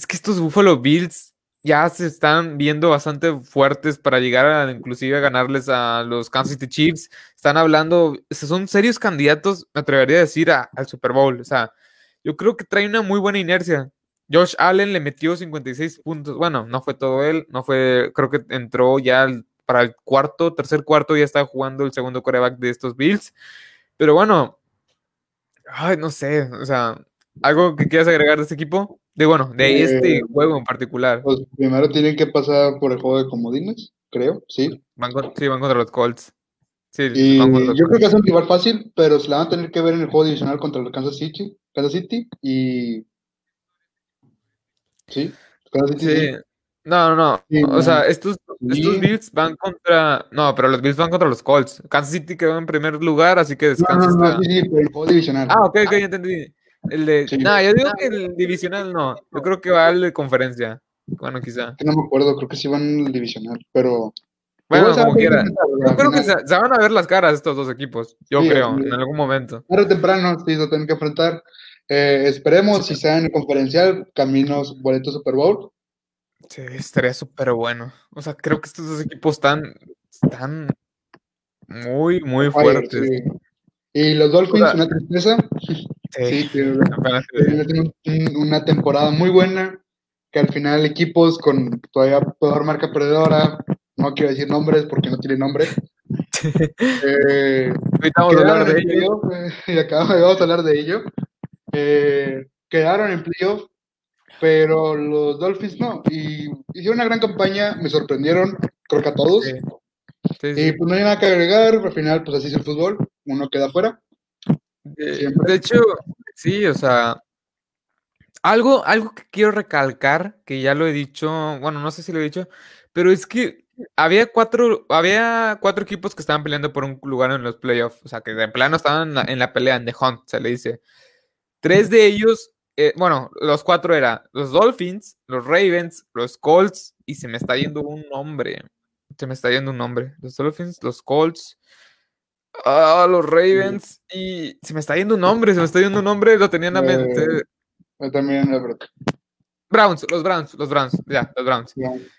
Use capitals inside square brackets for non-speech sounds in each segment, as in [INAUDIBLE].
es que estos Buffalo Bills ya se están viendo bastante fuertes para llegar a inclusive a ganarles a los Kansas City Chiefs. Están hablando, son serios candidatos, me atrevería a decir, al Super Bowl. O sea, yo creo que trae una muy buena inercia. Josh Allen le metió 56 puntos. Bueno, no fue todo él, no fue, creo que entró ya para el cuarto, tercer cuarto, ya estaba jugando el segundo coreback de estos Bills. Pero bueno, ay, no sé, o sea, ¿algo que quieras agregar de este equipo? De bueno, de este eh, juego en particular. Pues primero tienen que pasar por el juego de comodines, creo, sí. Van sí, van contra los Colts. Sí, y yo creo que es un rival fácil, pero se la van a tener que ver en el juego divisional contra los Kansas City, Kansas City y sí, Kansas City. Sí. No, no, no. o sea, estos, estos Bills van contra. No, pero los Bills van contra los Colts. Kansas City quedó en primer lugar, así que descansa. No, no, no, sí, sí, pero el juego divisional. Ah, ok, ok, ya entendí. El de. No, yo digo que el divisional no. Yo creo que va al de conferencia. Bueno, quizá. No me acuerdo, creo que sí van al divisional, pero. Bueno, como quiera. Yo creo que se, van a ver las caras estos dos equipos. Yo creo, en algún momento. Tarde o temprano, sí, lo tienen que enfrentar. Eh, esperemos, si sean en conferencial, caminos, boletos Super Bowl. Sí, estaría súper bueno. O sea, creo que estos dos equipos están, están muy, muy fuertes. Y los Dolphins, una tristeza. [LAUGHS] Sí, [LAUGHS] tienen una temporada muy buena, que al final equipos con todavía peor marca perdedora, no quiero decir nombres porque no tiene nombre. [LAUGHS] eh, vamos a hablar de ello. [LAUGHS] y acabamos, hablar de ello. Eh, quedaron en playoff, pero los Dolphins no. Y hicieron una gran campaña, me sorprendieron, creo que a todos. y pues no hay nada que agregar, al final pues así es el fútbol, uno queda fuera. De, hecho, sí, o sea, algo, algo que quiero recalcar, que ya lo he dicho, bueno, no sé si lo he dicho, pero es que había cuatro, había cuatro equipos que estaban peleando por un lugar en los playoffs, o sea, que de plano estaban en la, pelea, en The Hunt, se le dice. Tres de ellos, eh, bueno, los cuatro eran los Dolphins, los Ravens, los Colts, y se me está yendo un nombre. Se me está yendo un nombre. Los Dolphins, los Colts, Ah, los Ravens. Y se me está yendo un nombre, se me está yendo un nombre, lo tenía en la mente. Eh, también Browns, los Browns, los Browns, ya, los Browns.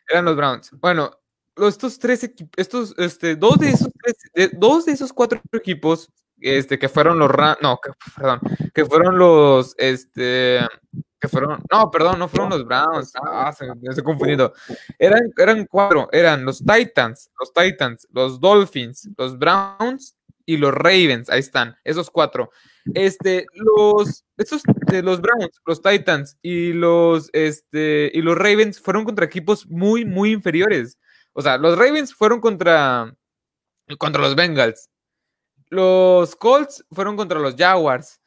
Eran los Browns. Bueno, estos tres equipos, estos, este, dos de esos tres, dos de esos cuatro equipos, este, que fueron los no, que, perdón, que fueron los, este, que fueron, no, perdón, no fueron los Browns, ah, se, me estoy confundido. Eran, eran cuatro, eran los Titans, los Titans, los Dolphins, los Browns y los Ravens, ahí están, esos cuatro. Este, los, estos de los Browns, los Titans y los, este, y los Ravens fueron contra equipos muy, muy inferiores. O sea, los Ravens fueron contra, contra los Bengals. Los Colts fueron contra los Jaguars.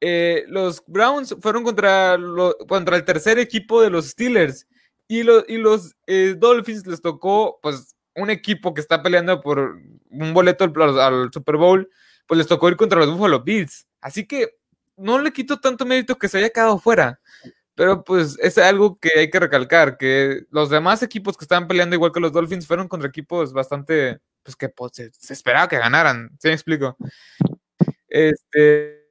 Eh, los Browns fueron contra, contra el tercer equipo de los Steelers. Y, y los eh, Dolphins les tocó, pues, un equipo que está peleando por un boleto al, Super Bowl, pues les tocó ir contra los Buffalo Bills. Así que no le quito tanto mérito que se haya quedado fuera. Pero pues es algo que hay que recalcar, que los demás equipos que estaban peleando igual que los Dolphins fueron contra equipos bastante, pues que pues, se, esperaba que ganaran, ¿sí me explico? Este,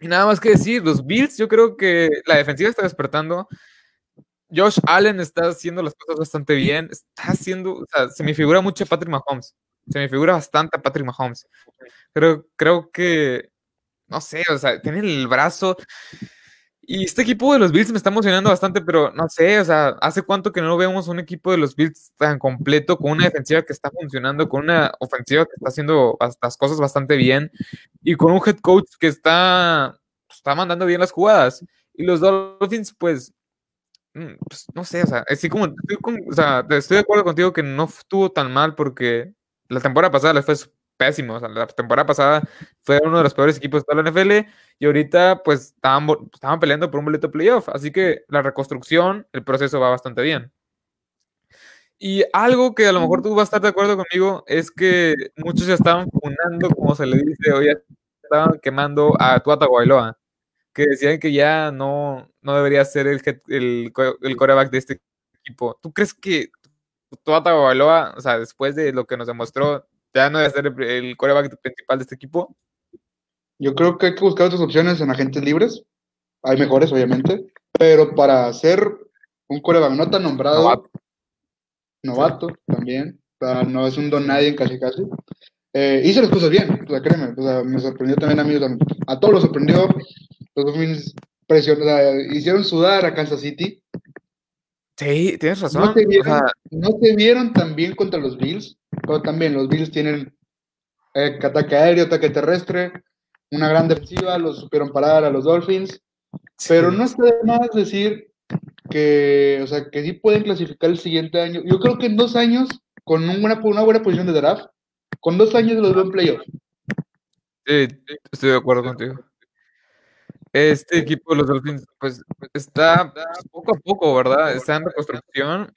y nada más que decir, los Bills, yo creo que la defensiva está despertando. Josh Allen está haciendo las cosas bastante bien. Está haciendo, o sea, se me figura mucho a Patrick Mahomes. Se me figura bastante a Patrick Mahomes. Creo, creo que, no sé, o sea, tiene el brazo. Y este equipo de los Bills me está emocionando bastante, pero no sé, o sea, ¿hace cuánto que no vemos un equipo de los Bills tan completo, con una defensiva que está funcionando, con una ofensiva que está haciendo las cosas bastante bien, y con un head coach que está, está mandando bien las jugadas? Y los Dolphins, pues, pues, no sé, o sea, así como, o sea, estoy de acuerdo contigo que no estuvo tan mal porque la temporada pasada les fue pésimo, o sea, la temporada pasada fue uno de los peores equipos de la NFL y ahorita pues estaban, estaban peleando por un boleto playoff, así que la reconstrucción, el proceso va bastante bien. Y algo que a lo mejor tú vas a estar de acuerdo conmigo es que muchos ya estaban funando, como se le dice, hoy estaban quemando a Tuata Guailoa que decían que ya no, no debería ser el, el, el coreback de este equipo. ¿Tú crees que Tua Tagovailoa, o sea, después de lo que nos demostró, ya no debe ser el, coreback principal de este equipo? Yo creo que hay que buscar otras opciones en agentes libres. hay mejores, obviamente, pero para ser un coreback no tan nombrado, novato, también, no es un don nadie casi casi, eh, hizo las cosas bien, o sea, créeme, o sea, me sorprendió también a mí, a todos los sorprendió, los Dolphins hicieron sudar a Kansas City. Sí, tienes razón. No se vieron, no se vieron tan bien contra los Bills, pero también los Bills tienen eh, ataque aéreo, ataque terrestre, una gran defensiva, los supieron parar a los Dolphins, pero no está de más decir que, o sea, que sí pueden clasificar el siguiente año. Yo creo que en dos años, con una, una buena posición de draft, con dos años los veo en playoff. Sí, estoy de acuerdo contigo. Este equipo de los Dolphins, pues, está poco a poco, ¿verdad? Está en reconstrucción.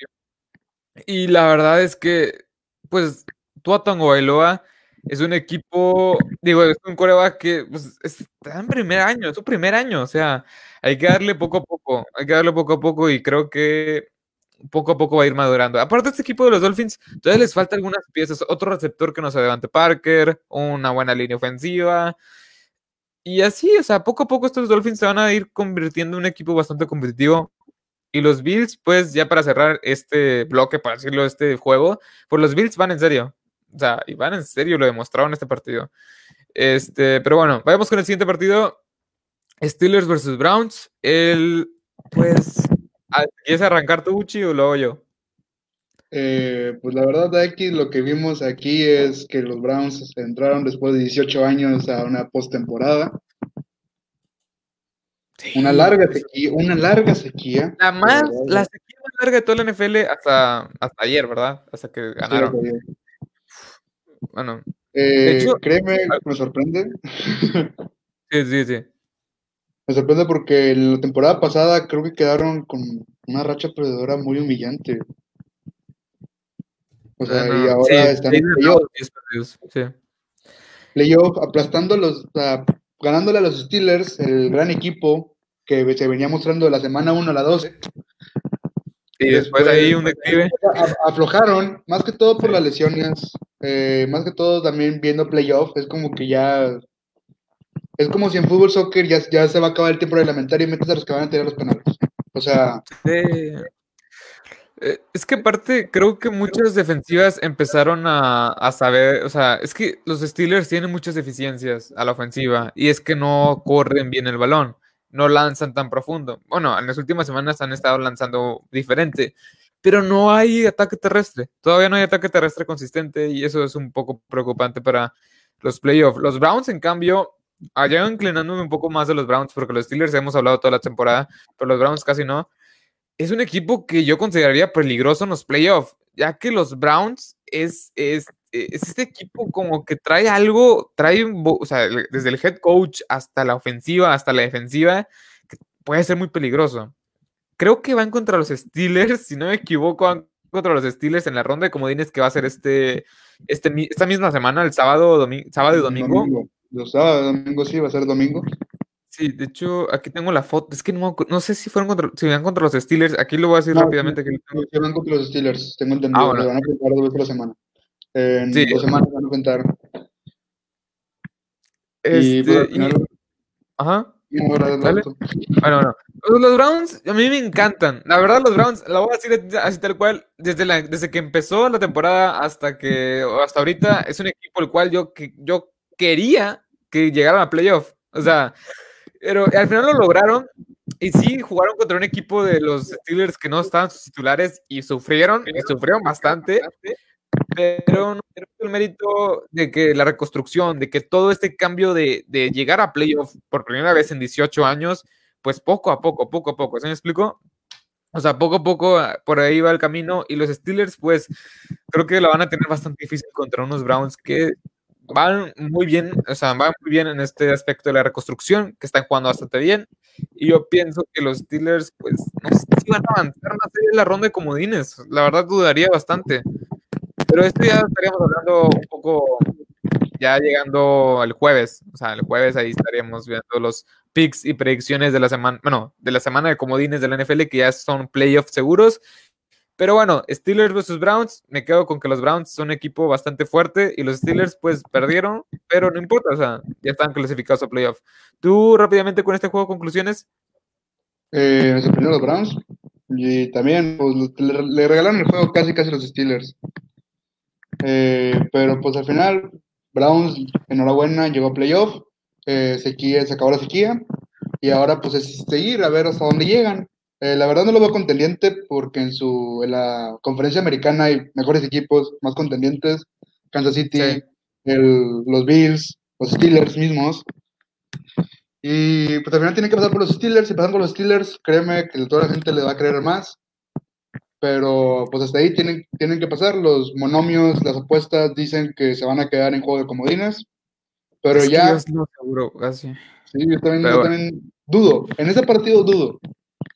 Y la verdad es que, pues, Tuatango Bailoa es un equipo, digo, es un coreback que pues, está en primer año, es su primer año, o sea, hay que darle poco a poco, hay que darle poco a poco y creo que poco a poco va a ir madurando. Aparte, este equipo de los Dolphins, todavía les falta algunas piezas, otro receptor que no sea Devante Parker, una buena línea ofensiva. Y así, o sea, poco a poco estos Dolphins se van a ir convirtiendo en un equipo bastante competitivo. Y los Bills, pues ya para cerrar este bloque, para decirlo, este juego, pues los Bills van en serio. O sea, y van en serio, lo demostraron en este partido. Este, pero bueno, vayamos con el siguiente partido. Steelers versus Browns. El, pues, ¿quieres arrancar tu Uchi o lo hago yo? Eh, pues la verdad, aquí lo que vimos aquí es que los Browns entraron después de 18 años a una postemporada. una larga sequía, una larga sequía. La más, la sequía más larga de toda la NFL hasta, hasta ayer, ¿verdad? Hasta que ganaron. Bueno. Eh, créeme, me sorprende. sí, sí, sí. Me sorprende porque la temporada pasada creo que quedaron con una racha perdedora muy humillante. O sea, y ahora están en playoff. Sí. Playoff, aplastando los, ganándole a los Steelers, el gran equipo que se venía mostrando de la semana 1 a la 12. Y después, ahí un declive. Aflojaron, más que todo por las lesiones, eh, más que todo también viendo playoff, es como que ya. Es como si en fútbol soccer ya, ya se va a acabar el tiempo reglamentario y metes a los que van a tener los penales. O sea. Eh, es que aparte, creo que muchas defensivas empezaron a, saber, o sea, es que los Steelers tienen muchas deficiencias a la ofensiva y es que no corren bien el balón, no lanzan tan profundo. Bueno, en las últimas semanas han estado lanzando diferente, pero no hay ataque terrestre, todavía no hay ataque terrestre consistente y eso es un poco preocupante para los playoffs. Los Browns, en cambio, allá inclinándome un poco más de los Browns, porque los Steelers hemos hablado toda la temporada, pero los Browns casi no es un equipo que yo consideraría peligroso en los playoffs, ya que los Browns es, es, este equipo como que trae algo, trae, desde el head coach hasta la ofensiva, hasta la defensiva, que puede ser muy peligroso. Creo que van contra los Steelers, si no me equivoco, van contra los Steelers en la ronda de comodines que va a ser este, este esta misma semana, el sábado, sábado y domingo. domingo. Los sábados, domingo sí, va a ser domingo. Sí, de hecho, aquí tengo la foto. Es que no, no sé si fueron contra, si van contra los Steelers. Aquí lo voy a decir rápidamente. Sí, que van contra los Steelers, tengo entendido. Ah, van a enfrentar dos veces la semana. En sí. dos semanas van a enfrentar. Este, y, Ajá. bueno, bueno. Los Browns a mí me encantan. La verdad, los Browns, la voy a decir así tal cual, desde, la, desde que empezó la temporada hasta que hasta ahorita, es un equipo el cual yo, que, yo quería que llegaran a playoff. O sea, pero al final lo lograron y sí jugaron contra un equipo de los Steelers que no estaban sus titulares y sufrieron, y sufrieron bastante, pero no el mérito de que la reconstrucción, de que todo este cambio de, de llegar a playoff por primera vez en 18 años, pues poco a poco, poco a poco, ¿se me explico? O sea, poco a poco ah, por ahí va el camino y los Steelers, pues creo que la van a tener bastante difícil contra unos Browns que van muy bien, o sea, van muy bien en este aspecto de la reconstrucción, que están jugando bastante bien. Y yo pienso que los Steelers, pues, no sé si van a avanzar más en la ronda de comodines. La verdad, dudaría bastante. Pero esto ya estaríamos hablando un poco, ya llegando al jueves. O sea, el jueves ahí estaríamos viendo los picks y predicciones de la semana, bueno, de la semana de comodines de la NFL, que ya son playoffs seguros. Pero bueno, Steelers versus Browns, me quedo con que los Browns son un equipo bastante fuerte y los Steelers pues perdieron, pero no importa, o sea, ya están clasificados a playoff. ¿Tú rápidamente con este juego conclusiones? Eh, me sorprendió los Browns. Y también pues, le, regalaron el juego casi casi los Steelers. Eh, pero pues al final, Browns, enhorabuena, llegó a playoff. Eh, sequía, se acabó la sequía. Y ahora pues es seguir a ver hasta dónde llegan. Eh, la verdad no lo veo contendiente porque en su en la conferencia americana hay mejores equipos, más contendientes. Kansas City, el, los Bills, los Steelers mismos. Y pues al final tienen que pasar por los Steelers. Si pasan por los Steelers, créeme que toda la gente le va a creer más. Pero pues hasta ahí tienen, tienen que pasar. Los monomios, las apuestas dicen que se van a quedar en juego de comodines. Pero ya. yo seguro, casi. Sí, yo también, yo también dudo. En ese partido dudo.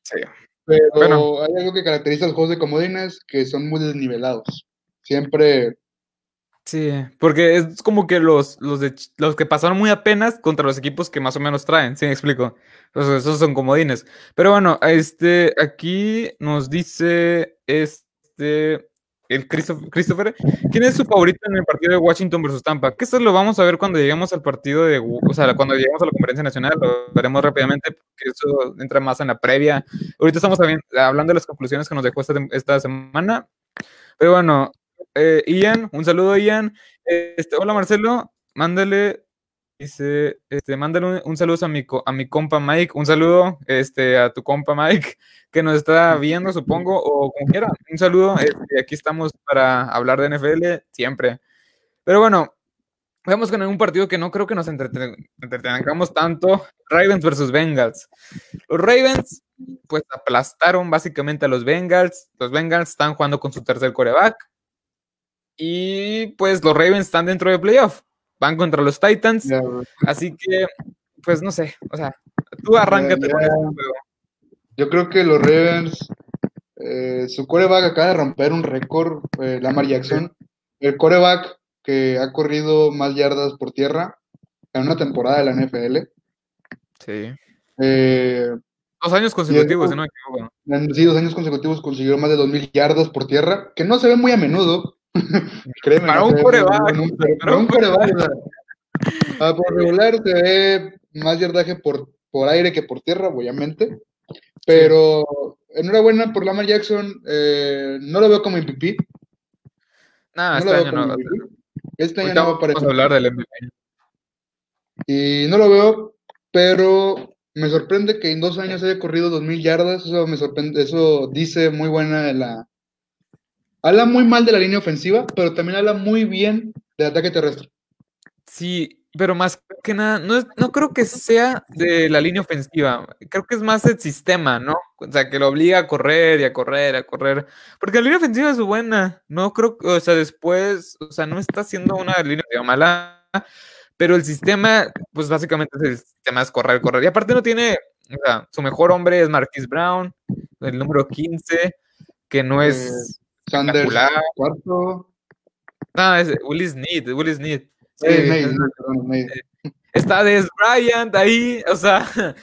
Sí. Pero hay algo que caracteriza a los juegos de comodines que son muy desnivelados. Siempre Sí, porque es como que los, los, de, los que pasaron muy apenas contra los equipos que más o menos traen, ¿sí me explico? Entonces, esos son comodines. Pero bueno, este, aquí nos dice este, el Christopher, ¿quién es su favorito en el partido de Washington versus Tampa? Que eso lo vamos a ver cuando lleguemos al partido de, o sea, cuando lleguemos a la conferencia nacional, lo veremos rápidamente, porque eso entra más en la previa. Ahorita estamos hablando de las conclusiones que nos dejó esta, esta semana. Pero bueno, eh, Ian, un saludo Ian. Este, hola Marcelo, mándale, dice, este, mándale un, saludo a mi, a mi compa Mike, un saludo este, a tu compa Mike [LAUGHS] que nos está viendo, supongo, o como quiera. Un saludo, este, aquí estamos para hablar de NFL siempre. Pero bueno, vamos con un partido que no creo que nos entretengamos tanto. Ravens versus Bengals. Los Ravens, pues aplastaron básicamente a los Bengals. Los Bengals están jugando con su tercer coreback. Y pues los Ravens están dentro de playoff. Van contra los Titans. así que, pues no sé. O sea, tú arráncate con este juego. Yo creo que los Ravens, eh, su coreback acaba de romper un récord, eh, Lamar Jackson. El coreback que ha corrido más yardas por tierra en una temporada de la NFL. Sí. Eh, dos años consecutivos, si no me equivoco. Sí, dos años consecutivos consiguió más de 2.000 yardas por tierra, que no se ve muy a menudo, [LAUGHS] Créeme, para, un coreback, para un coreback. Ah, por regular se ve más yardaje por, por aire que por tierra, obviamente. Pero enhorabuena por Lamar Jackson. Eh, no lo veo como MVP. no este año no. Este año no va a Vamos a hablar del MVP. Y no lo veo, pero me sorprende que en dos años haya corrido 2.000 yardas. Eso me sorprende. Eso dice muy buena la, Habla muy mal de la línea ofensiva, pero también habla muy bien del ataque terrestre. Sí, pero más que nada, no, no creo que sea de la línea ofensiva, creo que es más el sistema, ¿no? O sea, que lo obliga a correr y a correr, a correr. Porque la línea ofensiva es buena, no creo que, o sea, después, o sea, no está haciendo una línea mala, pero el sistema, pues básicamente el sistema es correr, correr. Y aparte no tiene, o sea, su mejor hombre es Marquis Brown, el número 15, que no es... Eh, Sanders, cuarto. No, es Willis Sneed, Willis Sneed. Sí, eh, Está Des Bryant ahí, o sea, [LAUGHS]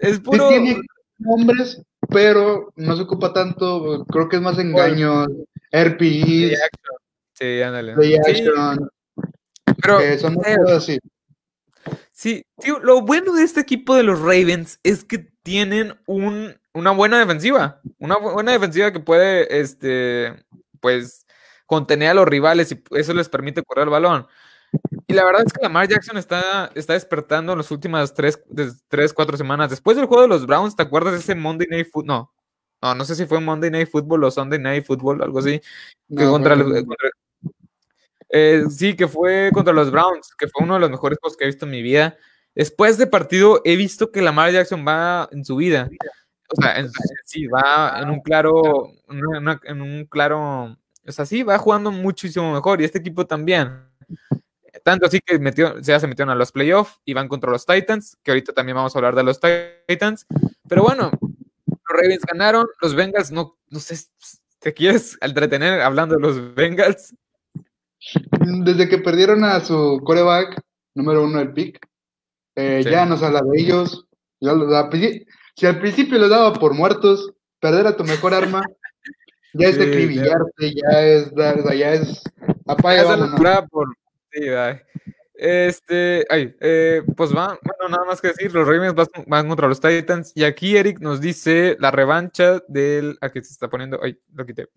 es puro. Sí tiene nombres, pero no se ocupa tanto, creo que es más engaño. RPI. Sí, ándale. Sí. Pero son así. Sí, tío, lo bueno de este equipo de los Ravens es que tienen un, una buena defensiva. Una buena defensiva que puede, este, pues, contener a los rivales y eso les permite correr el balón. Y la verdad es que Lamar Jackson está, está despertando en las últimas tres, tres, cuatro semanas. Después del juego de los Browns, ¿te acuerdas de ese Monday Night Football? No, no, no sé si fue Monday Night Football o Sunday Night Football, algo así. contra, eh, sí, que fue contra los Browns, que fue uno de los mejores juegos que he visto en mi vida. Después de partido he visto que Lamar Jackson va en su vida. O sea, sí, va en un claro, en un claro, o sea, sí, va jugando muchísimo mejor y este equipo también. Tanto así que metió, ya se metieron a los playoffs y van contra los Titans, que ahorita también vamos a hablar de los Titans. Pero bueno, los Ravens ganaron, los Bengals, no, no sé, ¿te quieres entretener hablando de los Bengals? Desde que perdieron a su coreback número uno del pick, eh, ya nos habla de ellos. Si al principio los daba por muertos, perder a tu mejor arma ya es [LAUGHS] de ya es, ya es apaga. por, Este, ay, eh, pues va, bueno, nada más que decir, los Ravens van, contra los Titans. Y aquí Eric nos dice la revancha del. Aquí se está poniendo. Ay, lo quité.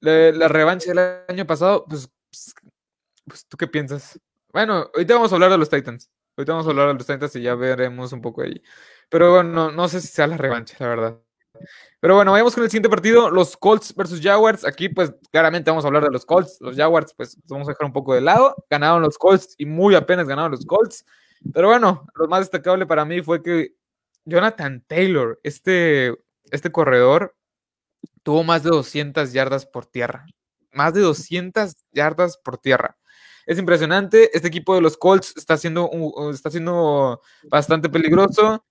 La, la revancha del año pasado, pues, pues, pues, ¿tú qué piensas? Bueno, ahorita vamos a hablar de los Titans. Ahorita vamos a hablar de los Titans y ya veremos un poco ahí. Pero bueno, no sé si sea la revancha, la verdad. Pero bueno, vayamos con el siguiente partido, los Colts versus Jaguars. Aquí pues claramente vamos a hablar de los Colts. Los Jaguars pues vamos a dejar un poco de lado. Ganaron los Colts y muy apenas ganaron los Colts. Pero bueno, lo más destacable para mí fue que Jonathan Taylor, este, este corredor, tuvo más de 200 yardas por tierra. Más de 200 yardas por tierra. Es impresionante. Este equipo de los Colts está está siendo bastante peligroso.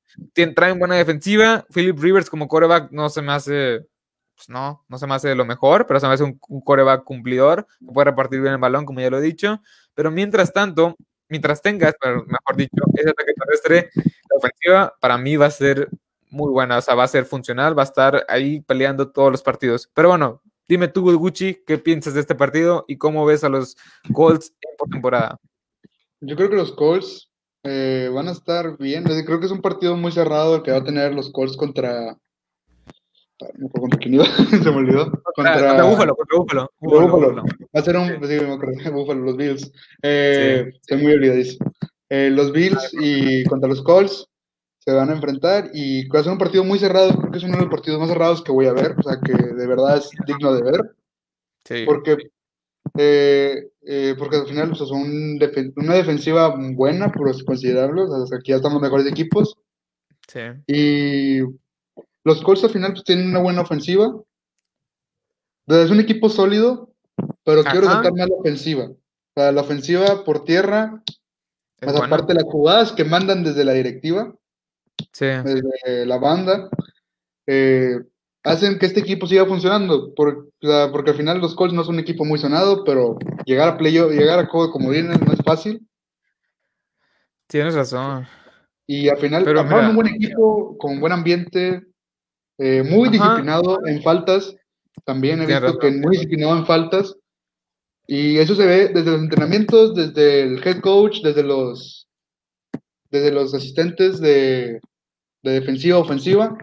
Traen buena defensiva. Philip Rivers como coreback no se me hace, pues no, no se me hace lo mejor, pero se me hace un, coreback cumplidor. puede repartir bien el balón, como ya lo he dicho. Pero mientras tanto, mientras tengas, mejor dicho, ese ataque terrestre, la ofensiva para mí va a ser muy buena, o sea, va a ser funcional, va a estar ahí peleando todos los partidos. Pero bueno, Dime tú, Gucci, ¿qué piensas de este partido y cómo ves a los Colts en temporada? Yo creo que los Colts eh, van a estar bien. Creo que es un partido muy cerrado el que va a tener los Colts contra. No contra quién iba, [LAUGHS] se me olvidó. Contra, contra Búfalo, contra Búfalo. Búfalo. Va a ser un. Sí, me acuerdo, [LAUGHS] Búfalo, los Bills. Eh, Estoy muy olvidadizo. Eh, los Bills y contra los Colts se van a enfrentar y va a ser un partido muy cerrado, creo que es uno de los partidos más cerrados que voy a ver, o sea que de verdad es digno de ver. Sí. Porque, eh, eh, porque al final son una defensiva buena, por considerarlo, o sea, aquí ya estamos mejores equipos. Sí. Y los Colts al final pues, tienen una buena ofensiva. Entonces, es un equipo sólido, pero quiero resaltar más la ofensiva. O sea, la ofensiva por tierra, más aparte las jugadas que mandan desde la directiva desde la banda, eh, hacen que este equipo siga funcionando, porque al final los Colts no son un equipo muy sonado, pero llegar a playoff, llegar a como vienen no es fácil. Tienes razón. Y al final, pero un buen equipo, con buen ambiente, eh, muy disciplinado en faltas, también he visto que muy disciplinado en faltas, y eso se ve desde los entrenamientos, desde el head coach, desde los desde los asistentes de, defensiva a ofensiva.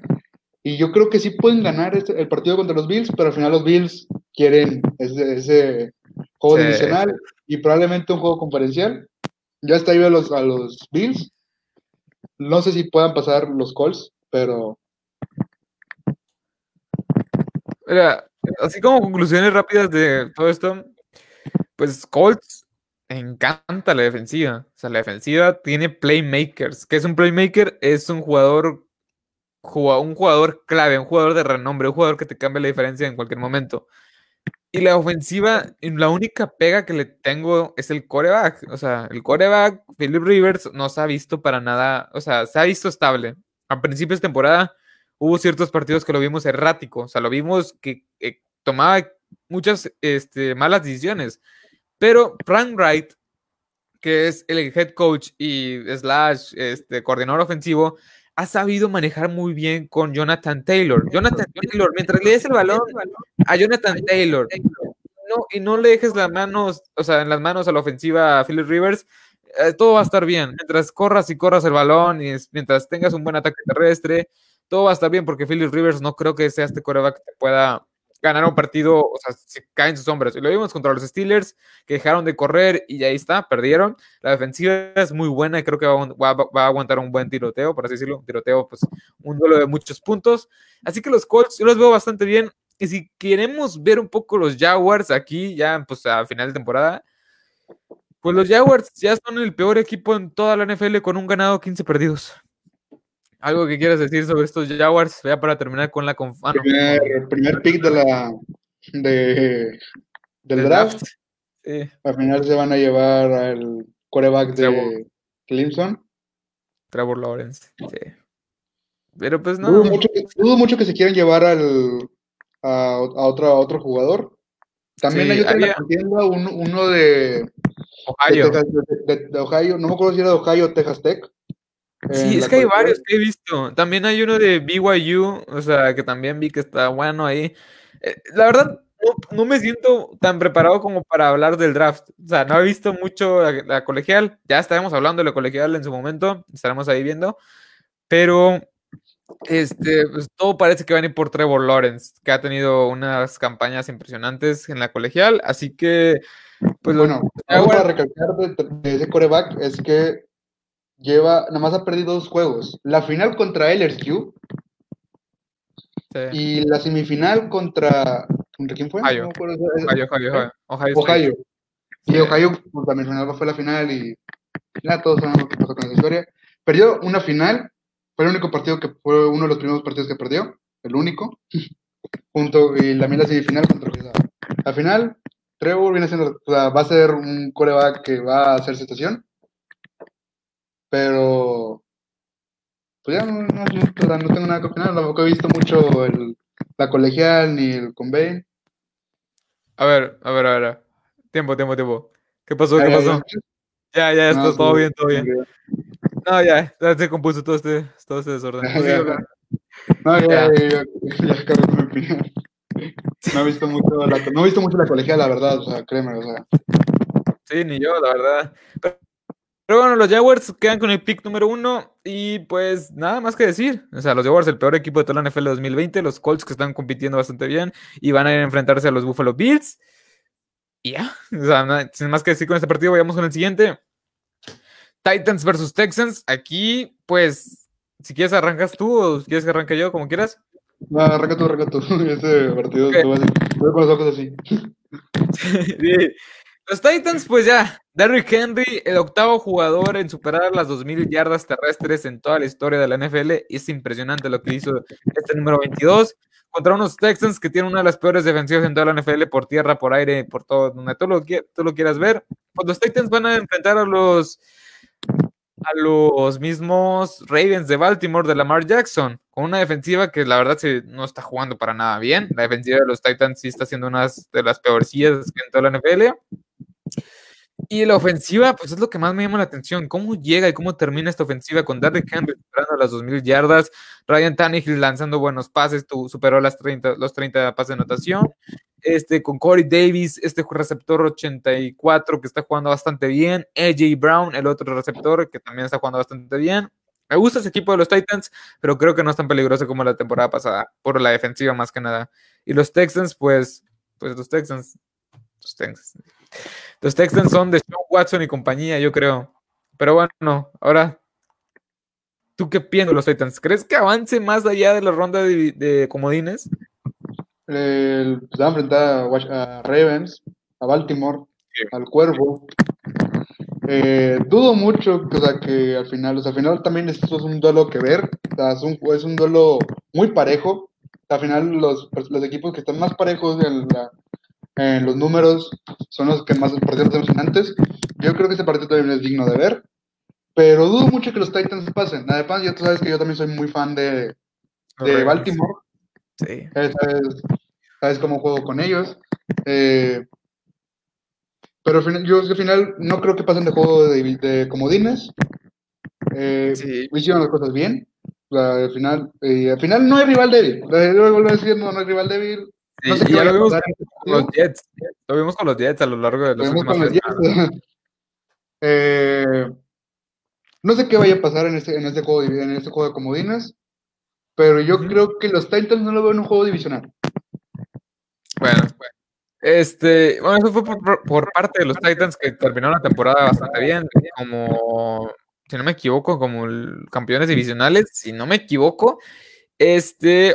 Y yo creo que sí pueden ganar este, el partido contra los Bills, pero al final los Bills quieren ese, juego divisional y probablemente un juego conferencial. Ya está ahí a los, a los Bills. No sé si puedan pasar los Colts, pero. Mira, así como conclusiones rápidas de todo esto, pues Colts encanta la defensiva. O sea, la defensiva tiene playmakers. ¿Qué es un playmaker? Es un jugador, un jugador clave, un jugador de renombre, un jugador que te cambia la diferencia en cualquier momento. Y la ofensiva, la única pega que le tengo es el coreback. O sea, el coreback, Philip Rivers, no se ha visto para nada, o sea, se ha visto estable. A principios de temporada hubo ciertos partidos que lo vimos errático, o sea, lo vimos que tomaba muchas este, malas decisiones. Pero Frank Wright, que es el head coach y slash este, coordinador ofensivo, ha sabido manejar muy bien con Jonathan Taylor. Jonathan Taylor, mientras le des el balón a Jonathan Taylor, y no le dejes las manos, o sea, en las manos a la ofensiva a Philip Rivers, eh, todo va a estar bien. Mientras corras y corras el balón y mientras tengas un buen ataque terrestre, todo va a estar bien porque Philip Rivers no creo que sea este coreback que te pueda ganar un partido, o sea, se caen sus hombres. Y lo vimos contra los Steelers, que dejaron de correr y ahí está, perdieron. La defensiva es muy buena y creo que va, a aguantar un buen tiroteo, por así decirlo. Un tiroteo, pues, un duelo de muchos puntos. Así que los Colts, yo los veo bastante bien. Y si queremos ver un poco los Jaguars aquí, ya, pues, a final de temporada, pues los Jaguars ya son el peor equipo en toda la NFL con un ganado, 15 perdidos. ¿Algo que quieras decir sobre estos Jaguars? Ya para terminar con la conf... Ah, primer, primer pick de la de, del draft. Al final se van a llevar al coreback de Clemson. Trevor Lawrence. Sí. Pero pues no. Dudo mucho, que se quieran llevar al, a, otro, otro jugador. También hay otra uno de Ohio. De, Ohio. No me acuerdo si era de Ohio o Texas Tech. Sí, es que hay varios que he visto. También hay uno de BYU, o sea, que también vi que está bueno ahí. Eh, la verdad, no, me siento tan preparado como para hablar del draft. O sea, no he visto mucho la, colegial. Ya estaremos hablando de la colegial en su momento. Estaremos ahí viendo. Pero este, pues, todo parece que van a ir por Trevor Lawrence, que ha tenido unas campañas impresionantes en la colegial. Así que, pues bueno, algo para recalcar de, ese coreback es que lleva, nada más ha perdido dos juegos. La final contra LSU y la semifinal contra ¿Contra quién fue? Ohio. Ohio, Ohio, Ohio, Ohio. Y Ohio pues, también fue la final y ya todos sabemos lo que pasó con esa historia. Perdió una final, fue el único partido que fue uno de los primeros partidos que perdió, el único, [LAUGHS] junto y la la semifinal contra Al final, Trevor viene siendo, o sea, va a ser un coreback que va a hacer situación, pero pues ya no, no, no, tengo nada que opinar, tampoco he visto mucho el, la colegial ni el convey. A ver, a ver, a ver. Tiempo, tiempo, tiempo. ¿Qué pasó? ¿Qué pasó? Ya, ya, está todo bien, todo bien. No, ya, ya se compuso todo este, todo este desorden. [LAUGHS] no, ya, ya, ya, ya, mi opinión. No he visto mucho la, no he visto mucho la colegial, la verdad, o sea, créeme, o sea. Sí, ni yo, la verdad. Pero bueno, los Jaguars quedan con el pick número uno y pues nada más que decir. O sea, los Jaguars, el peor equipo de toda la NFL 2020, los Colts que están compitiendo bastante bien y van a ir a enfrentarse a los Buffalo Bills. Y ya, o sea, sin más que decir con este partido, vayamos con el siguiente. Titans versus Texans. Aquí, pues, si quieres arrancas tú o quieres que arranque yo, como quieras. No, arranca tú, arranca tú. [LAUGHS] Ese partido okay. voy con los ojos así. [LAUGHS] sí. Los Titans, pues ya, Derrick Henry, el octavo jugador en superar las 2.000 yardas terrestres en toda la historia de la NFL. Es impresionante lo que hizo este número 22 contra unos Texans que tienen una de las peores defensivas en toda la NFL por tierra, por aire, por todo, donde tú lo, tú lo quieras ver. Pues los Titans van a enfrentar a los a los mismos Ravens de Baltimore de Lamar Jackson, con una defensiva que la verdad no está jugando para nada bien. La defensiva de los Titans sí está siendo una de las peorcillas en toda la NFL. Y la ofensiva, pues es lo que más me llama la atención. ¿Cómo llega y cómo termina esta ofensiva con Derrick Henry superando las 2.000 yardas? Ryan Tannehill lanzando buenos pases, superó las 30, los 30 pases de anotación. Este, con Corey Davis, este receptor 84 que está jugando bastante bien. AJ Brown, el otro receptor que también está jugando bastante bien. Me gusta ese equipo de los Titans, pero creo que no es tan peligroso como la temporada pasada, por la defensiva más que nada. Y los Texans, pues, pues los Texans, los Texans los Texans son de Sean Watson y compañía, yo creo. Pero bueno, ahora, ¿tú qué piensas de los Titans? ¿Crees que avance más allá de la ronda de, comodines? se va a enfrentar a, Ravens, a Baltimore, al Cuervo. Eh, dudo mucho o sea, que al final, o sea, al final también esto es un duelo que ver, o sea, es, un, es un duelo muy parejo. Al final los, los equipos que están más parejos en la, en los números son los que más partidos emocionantes. Yo creo que este partido también es digno de ver, pero dudo mucho que los Titans pasen. Además, ya tú sabes que yo también soy muy fan de, de Baltimore. Sí. Sabes, cómo juego con ellos. Eh, pero yo al final no creo que pasen de juego de, de comodines. Eh, Hicieron las cosas bien. al, final, eh, al final no hay rival débil. Lo vuelvo a decir, no, no hay rival débil no sé ya lo vimos con los Jets. Lo vimos con los Jets a lo largo de los últimos [LAUGHS] eh, no sé qué vaya a pasar en este, en este juego, en este juego de comodines, pero yo creo que los Titans no lo veo en un juego divisional. Bueno, Este, bueno, eso fue por, por, parte de los Titans que terminaron la temporada bastante bien, como, si no me equivoco, como campeones divisionales, si no me equivoco, este,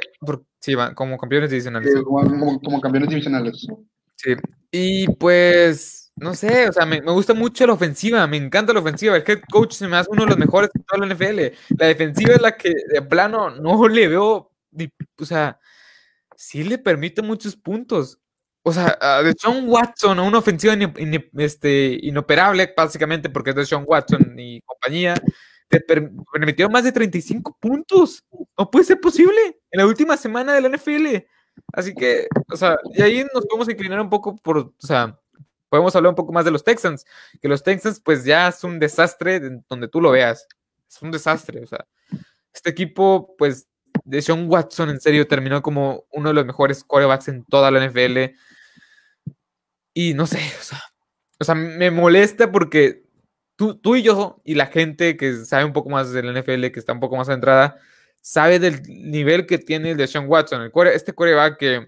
Sí, como campeones divisionales. como, campeones divisionales. Sí, y pues, no sé, o sea, me, gusta mucho la ofensiva, me encanta la ofensiva. El head coach se me hace uno de los mejores de toda la NFL. La defensiva es la que de plano no le veo, o sea, sí le permite muchos puntos. O sea, de Sean Watson a una ofensiva este, inoperable, básicamente, porque es de Sean Watson y compañía te permitió más de 35 puntos. No puede ser posible en la última semana de la NFL. Así que, o sea, y ahí nos podemos inclinar un poco por, o sea, podemos hablar un poco más de los Texans, que los Texans pues ya es un desastre donde tú lo veas. Es un desastre, o sea, este equipo pues de Sean Watson en serio terminó como uno de los mejores quarterbacks en toda la NFL. Y no sé, o sea, me molesta porque tú, tú y yo y la gente que sabe un poco más del NFL, que está un poco más centrada, sabe del nivel que tiene el de Sean Watson. El core, este coreback que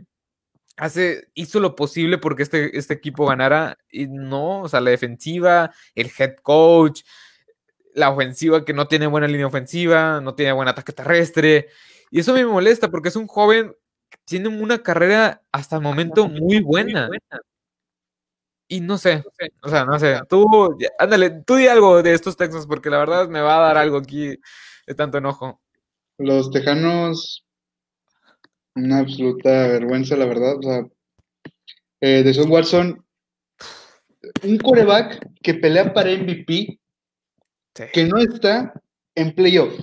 hace, hizo lo posible porque este, este equipo ganara y no, o sea, la defensiva, el head coach, la ofensiva que no tiene buena línea ofensiva, no tiene buen ataque terrestre. Y eso me molesta porque es un joven que tiene una carrera hasta el momento muy buena. Y no sé, o sea, no sé, tú, ándale, tú di algo de estos textos porque la verdad me va a dar algo aquí de tanto enojo. Los Tejanos, una absoluta vergüenza, la verdad. O sea, eh, de Son Watson, un coreback que pelea para MVP, que no está en playoff.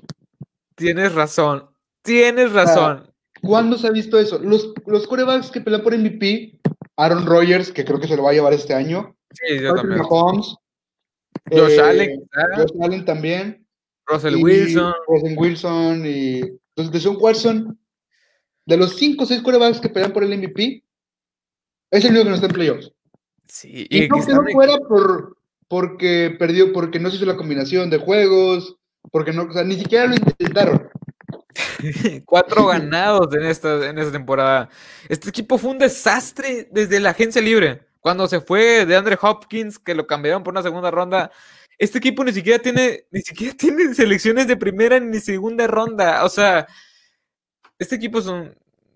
Tienes razón, tienes razón. ¿Cuándo se ha visto eso? Los, los corebacks que pelean por MVP, Aaron Rodgers, que creo que se lo va a llevar este año. Sí, yo también. Mahomes, Josh eh, Allen, Josh Allen también. Russell y Wilson. Russell Wilson y entonces de Sean Watson, de los 5 o 6 quarterbacks que pelean por el MVP, es el único que no está en playoffs. Sí, Y, no quedó fuera por, porque perdió, porque no se hizo la combinación de juegos, porque no, o sea, ni siquiera lo intentaron. [LAUGHS] Cuatro ganados en esta, en esta temporada. Este equipo fue un desastre desde la agencia libre. Cuando se fue de Andre Hopkins, que lo cambiaron por una segunda ronda, este equipo ni siquiera tiene, ni siquiera [LAUGHS] tiene selecciones de primera ni segunda ronda. O sea, este equipo es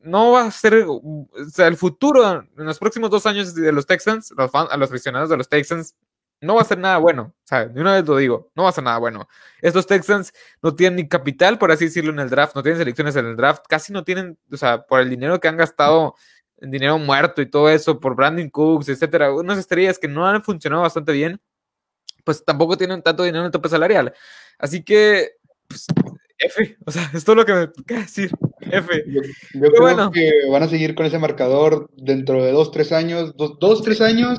no va a ser, o sea, el futuro en los próximos dos años de los Texans, a los aficionados de los Texans, no va a ser nada bueno. O sea, de una vez lo digo, no va a ser nada bueno. Estos Texans no tienen ni capital, por así decirlo, en el draft, no tienen selecciones en el draft, casi no tienen, o sea, por el dinero que han gastado en dinero muerto y todo eso, por Brandon Cooks, etcétera, unas estrellas que no han funcionado bastante bien pues tampoco tienen tanto dinero en el tope salarial. Así que, pues, F, o sea, [LAUGHS] es todo lo que me queda decir, F. Yo, creo que van a seguir con ese marcador dentro de dos, tres años, dos, dos tres años,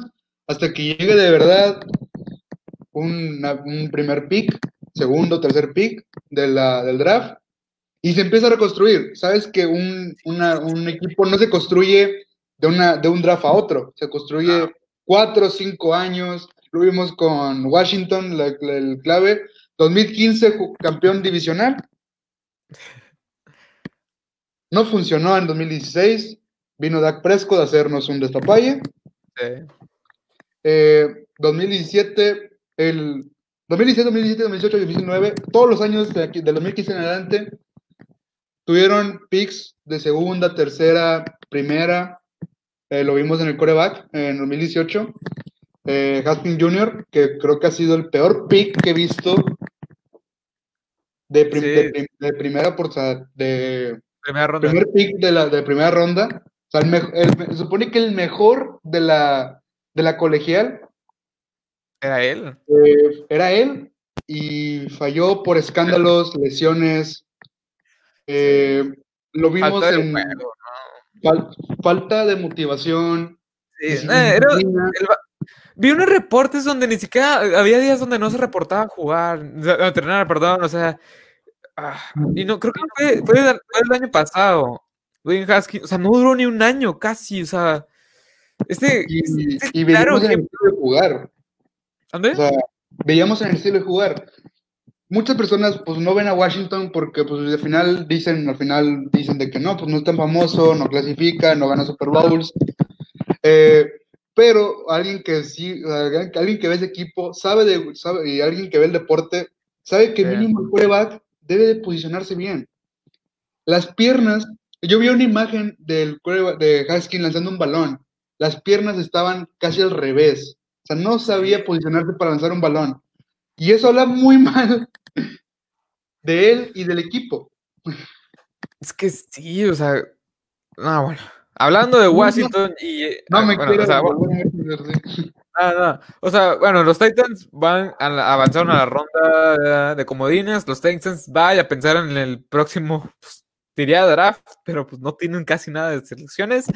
hasta que llegue de verdad un, un primer pick, segundo, tercer pick de la, del draft, y se empieza a reconstruir. Sabes que un, un equipo no se construye de, una, de un draft a otro, se construye cuatro o cinco años, lo vimos con Washington, el clave. 2015, campeón divisional. No funcionó en 2016. Vino Dak Prescott a hacernos un destapalle. 2017, el 2017, 2017, 2018, 2019, todos los años de, aquí, de 2015 en adelante, tuvieron picks de segunda, tercera, primera. Eh, lo vimos en el coreback en 2018 eh, Haskins Jr., que creo que ha sido el peor pick que he visto de, primera por de primera ronda. primer pick de la de primera ronda. O sea, se supone que el mejor de la, de la colegial era él. Eh, era él y falló por escándalos, lesiones. Eh, lo vimos en falta de motivación. Sí, era, Vi unos reportes donde ni siquiera había días donde no se reportaba jugar, entrenar, perdón, o sea, ah, y no creo que fue, fue, el, año pasado. Dwayne Haskins, o sea, no duró ni un año casi, o sea, este, y, este veíamos en el estilo de jugar. ¿Dónde? O sea, veíamos en el estilo de jugar. Muchas personas pues no ven a Washington porque pues al final dicen, al final dicen de que no, pues no es tan famoso, no clasifica, no gana Super Bowls. Eh, pero alguien que sí, alguien que ve ese equipo, sabe de, sabe, y alguien que ve el deporte, sabe que mínimo el quarterback debe de posicionarse bien. Las piernas, yo vi una imagen del de Haskins lanzando un balón, las piernas estaban casi al revés, o sea, no sabía posicionarse para lanzar un balón. Y eso habla muy [LAUGHS] mal de él y del equipo. Es que sí, o sea, no, bueno. Hablando de Washington y. Eh, no me quiero. O sea, o sea, bueno, los Titans van a, avanzaron a la ronda de, comodines. Los Titans vayan a pensar en el próximo, pues, diría draft, pero pues no tienen casi nada de selecciones.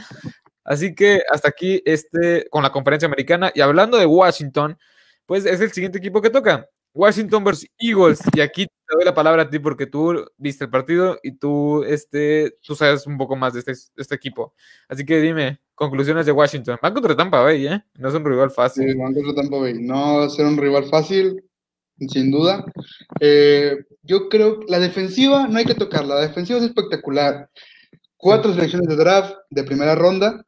Así que hasta aquí este con la conferencia americana. Y hablando de Washington, pues es el siguiente equipo que toca. Washington versus Eagles. Y aquí te doy la palabra a ti porque tú viste el partido y tú, este, tú sabes un poco más de este, este equipo. Así que dime, conclusiones de Washington. Van contra Tampa Bay, ¿eh? No es un rival fácil. Sí, van contra Tampa Bay. No va a ser un rival fácil, sin duda. Eh, yo creo que la defensiva no hay que tocarla. La defensiva es espectacular. Cuatro selecciones de draft de primera ronda.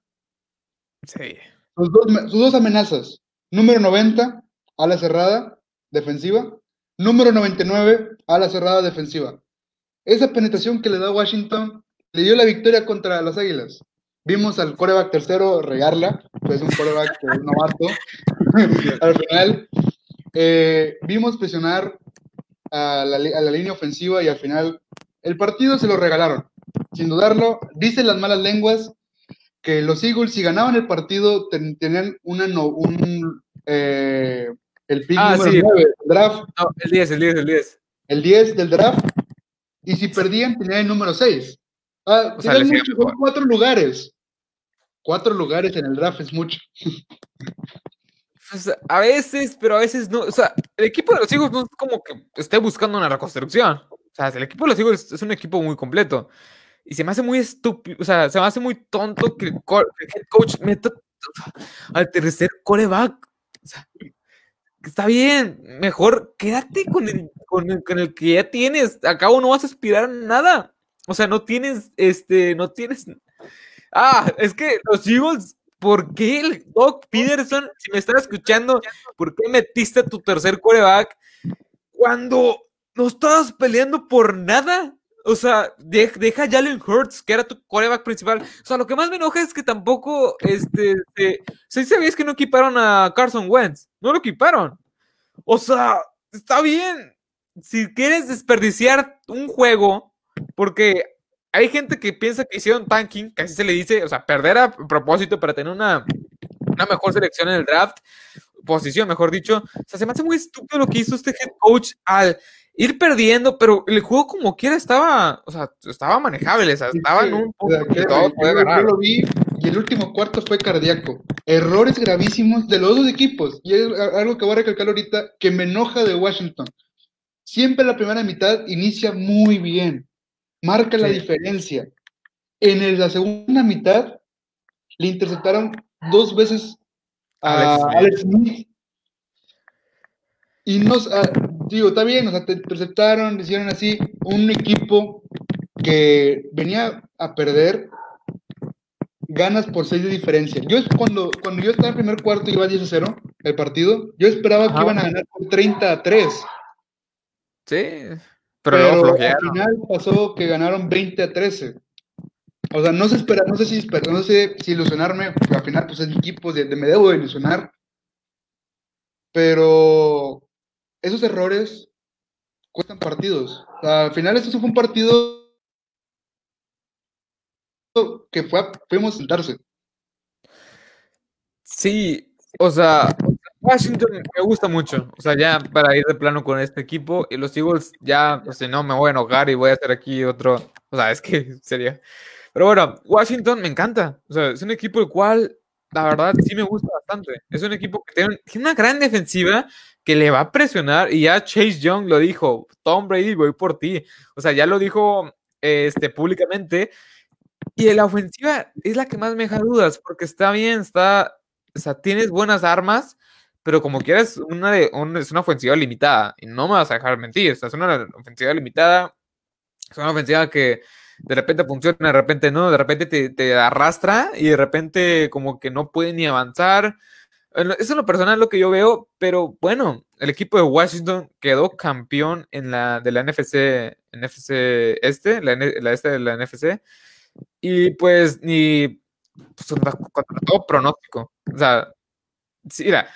Sí. Sus dos, sus dos amenazas. Número 90, ala cerrada, defensiva. Número 99, ala cerrada, defensiva. Esa penetración que le da Washington le dio la victoria contra las Águilas. Vimos al coreback tercero regarla, pues un coreback novato. [LAUGHS] al final, eh, vimos presionar a la, a la, línea ofensiva y al final el partido se lo regalaron. Sin dudarlo, dicen las malas lenguas que los Eagles, si ganaban el partido, ten, tenían una no, un, eh, el pick Ah, número sí. 9 del draft, No, el 10, el 10, el 10. el 10 del draft, y si perdían, tenían el número 6. Ah, O sea, mucho, son cuatro lugares. Cuatro lugares en el draft es mucho. Pues, a veces, pero a veces no. O sea, el equipo de los Eagles no es como que esté buscando una reconstrucción. O sea, el equipo de los Eagles es un equipo muy completo. Y se me hace muy estúpido, o sea, se me hace muy tonto que el, head coach meta [LAUGHS] al tercer coreback. O sea, está bien, mejor quédate con el, con el, con el que ya tienes. Acabo no vas a aspirar a nada. O sea, no tienes, este, no tienes. Ah, es que los Eagles, ¿por qué el Doc Peterson, si me estás escuchando, ¿por qué metiste a tu tercer coreback cuando no estabas peleando por nada? O sea, de, deja a Jalen Hurts, que era tu coreback principal. O sea, lo que más me enoja es que tampoco, este, este ¿sí sabías que no equiparon a Carson Wentz? No lo equiparon. O sea, está bien. Si quieres desperdiciar un juego, porque hay gente que piensa que hicieron tanking, que así se le dice, o sea, perder a propósito para tener una, una mejor selección en el draft, posición, mejor dicho. O sea, se me hace muy estúpido lo que hizo este head coach al ir perdiendo, pero el juego como quiera estaba, o sea, estaba manejable, o sea, estaba en un punto que todo yo- lo vi y el último cuarto fue cardíaco. Errores gravísimos de los dos equipos. Y es algo que voy a recalcar ahorita que me enoja de Washington. Siempre la primera mitad inicia muy bien. Marca la diferencia. En el- la segunda mitad le interceptaron dos veces a Alex Smith. Alex Smith. Y nos, ah, digo, está bien, o sea, te interceptaron, hicieron así, un equipo que venía a perder, ganas por 6 de diferencia. Yo cuando, cuando yo estaba en el primer cuarto y iba 10 a 0 el partido, yo esperaba Ajá. que iban a ganar por 30 a 3. Sí, pero, luego Pero al final pasó que ganaron 20 a 13. O sea, no se espera, no sé si espera- no sé si ilusionarme, porque al final pues es equipo, de, de- me debo de ilusionar. Pero esos errores cuestan partidos. O sea, al final esto fue un partido que fue a- fuimos a sentarse. Sí, o sea, Washington me gusta mucho. O sea, ya para ir de plano con este equipo, y los Eagles ya, o sea, no me voy a enojar y voy a hacer aquí otro. O sea, es que [LAUGHS] sería. Pero bueno, Washington me encanta. O sea, es un equipo el cual, la verdad, sí me gusta bastante. Es un equipo que tiene, tiene una gran defensiva que le va a presionar, y ya Chase Young lo dijo: Tom Brady, voy por ti. O sea, ya lo dijo este, públicamente. Y la ofensiva es la que más me deja dudas, porque está bien, está, o sea, tienes buenas armas, pero como quieras, una de, un- es una ofensiva limitada, y no me vas a dejar mentir, o es una ofensiva limitada, es una ofensiva que de repente funciona, de repente no, de repente te, te arrastra y de repente como que no puede ni avanzar. Eso es lo personal lo que yo veo, pero bueno, el equipo de Washington quedó campeón en la de la NFC, NFC este, la, este de la NFC, y pues ni pues, contra, todo pronóstico. O sea, mira,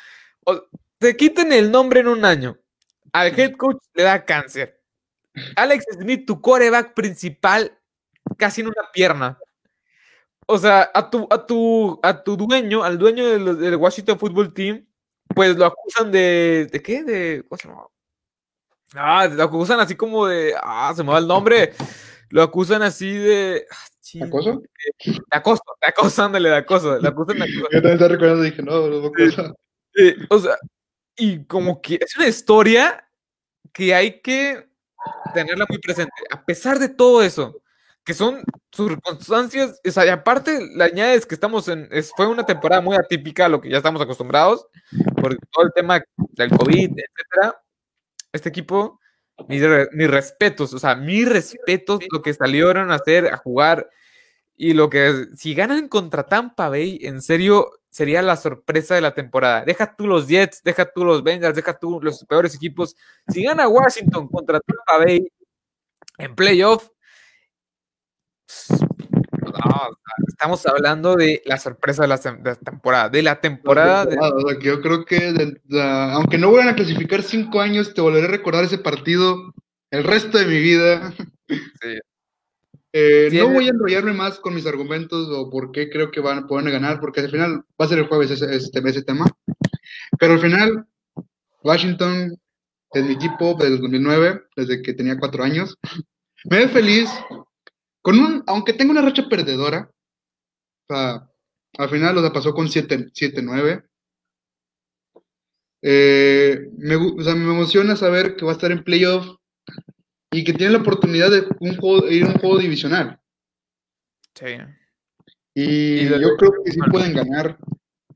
te quitan el nombre en un año. Al head coach le da cáncer. Alex Smith, tu coreback principal, casi en una pierna. O sea, a tu, a tu, a tu dueño, al dueño de los- del Washington Football Team, pues lo acusan de. ¿De qué? De. ¿Cómo se llama? Ah, lo acusan así como de. Ah, se me va el nombre. Lo acusan así de. ah, ching, ¿Acoso? De acoso, de acoso, ándale, de acoso. Lo acusan de acoso. [LAUGHS] Yo también estaba recordando y dije, no, no, no, cosa. Eh, o sea, y como que es una historia que hay que tenerla muy presente. A pesar de todo eso, que son circunstancias, o sea, y aparte le añades que estamos en, fue una temporada muy atípica a lo que ya estamos acostumbrados, por todo el tema del COVID, etcétera. Este equipo, mis, respetos, o sea, mis respetos, lo que salieron a hacer, a jugar, y lo que, si ganan contra Tampa Bay, en serio, sería la sorpresa de la temporada. Deja tú los Jets, deja tú los Bengals, deja tú los peores equipos. Si gana Washington contra Tampa Bay en playoff, estamos hablando de la sorpresa de la, temporada, de la temporada. yo creo que, aunque no vuelvan a clasificar cinco años, te volveré a recordar ese partido el resto de mi vida. Eh, no voy a enrollarme más con mis argumentos o por qué creo que van a poder ganar, porque al final va a ser el jueves ese, ese tema. Pero al final, Washington es mi equipo desde el 2009, desde que tenía cuatro años. Me ve feliz con un, aunque tenga una racha perdedora, al final lo pasó con 7-9. Eh, me, o sea, me emociona saber que va a estar en playoff y que tiene la oportunidad de un juego, ir a un juego divisional. Sí. Y, yo creo que sí pueden ganar.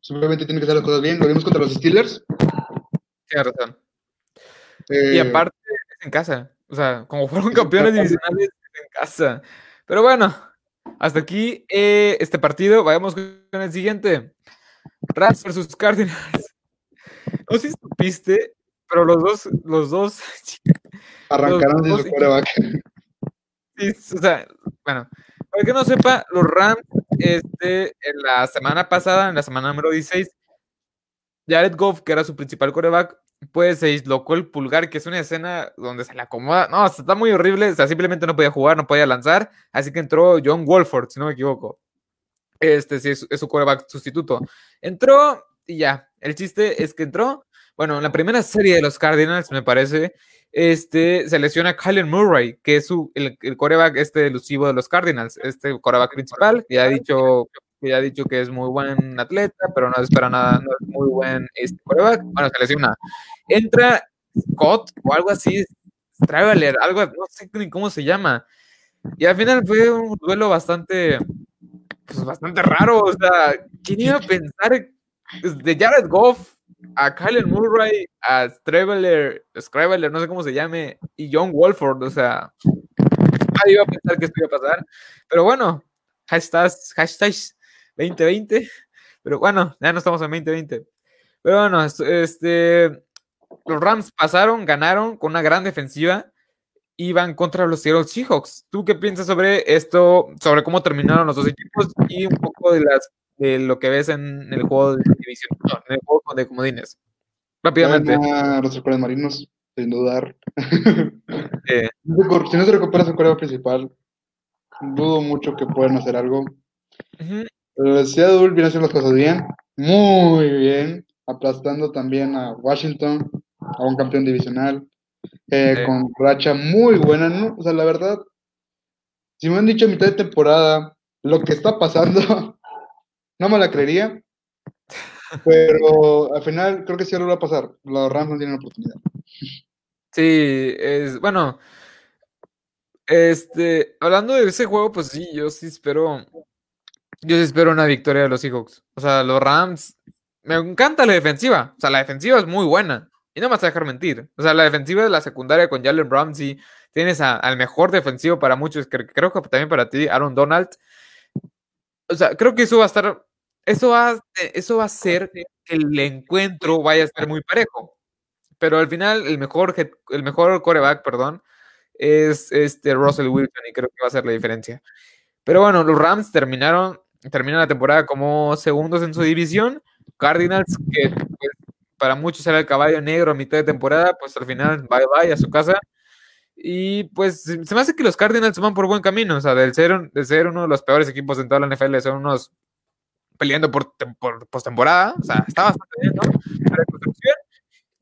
Simplemente tienen que hacer las cosas bien. Lo vimos contra los Steelers. Tienes razón. y eh, aparte es en casa. O sea, como fueron campeones divisionales, es en casa. Pero bueno, hasta aquí eh, este partido. Vayamos con el siguiente. Rams versus Cardinals. No sé si supiste, pero los dos, los dos [LAUGHS] arrancaron de su coreback. [LAUGHS] Sí, o sea, bueno, para que no sepa, los Rams, este, en la semana pasada, en la semana número 16, Jared Goff, que era su principal coreback, pues se dislocó el pulgar, que es una escena donde se le acomoda. No, está muy horrible. O sea, simplemente no podía jugar, no podía lanzar. Así que entró John Wolford, si no me equivoco. Este sí es, su coreback sustituto. Entró y ya. El chiste es que entró. Bueno, en la primera serie de los Cardinals, me parece, este, se lesiona Kyler Murray, que es su, el, coreback este elusivo de los Cardinals, este coreback principal, ya ha dicho que ya ha dicho que es muy buen atleta, pero no espera nada, no es muy buen este coreback. Bueno, se lesiona. Entra Scott o algo así, Traveler, algo, no sé ni cómo se llama. Y al final fue un duelo bastante, pues bastante raro. O sea, ¿quién iba a pensar de Jared Goff a Kyler Murray, a Traveler, Scriveler, no sé cómo se llame, y John Wolford? O sea, nadie iba a pensar que esto iba a pasar. Pero bueno, hashtags, hashtags 2020. Pero bueno, ya no estamos en 2020. Pero bueno, este, los Rams pasaron, ganaron con una gran defensiva y van contra los Seattle Seahawks. ¿Tú qué piensas sobre esto, sobre cómo terminaron los dos equipos y un poco de las de lo que ves en el juego de división, en el juego de comodines? Rápidamente. los marinos, sin dudar. [LAUGHS] Si no se recupera su cuerpo principal, dudo mucho que puedan hacer algo. Uh Seattle viene haciendo las cosas bien, muy bien, aplastando también a Washington, a un campeón divisional, eh, con racha muy buena, ¿no? O sea, la verdad, si me han dicho a mitad de temporada lo que está pasando, [LAUGHS] no me la creería, pero al final creo que sí lo va a pasar. Los Rams no tienen oportunidad. Sí, es bueno. Este, hablando de ese juego, pues sí, yo sí espero yo sí espero una victoria de los Seahawks. O sea, los Rams. Me encanta la defensiva. O sea, la defensiva es muy buena. Y no me vas a dejar mentir. O sea, la defensiva de la secundaria con Jalen Ramsey. Tienes al mejor defensivo para muchos. Creo, creo que también para ti, Aaron Donald. O sea, creo que eso va a estar. Eso va, eso va a hacer que el encuentro vaya a ser muy parejo. Pero al final, el mejor, el mejor coreback, perdón, es este Russell Wilson. Y creo que va a ser la diferencia. Pero bueno, los Rams terminaron termina la temporada como segundos en su división. Cardinals, que pues, para muchos era el caballo negro a mitad de temporada, pues al final bye bye a su casa. Y pues se me hace que los Cardinals van por buen camino, o sea, del ser, de ser uno de los peores equipos en toda la NFL, son unos peleando por, por postemporada, o sea, está bastante bien, ¿no?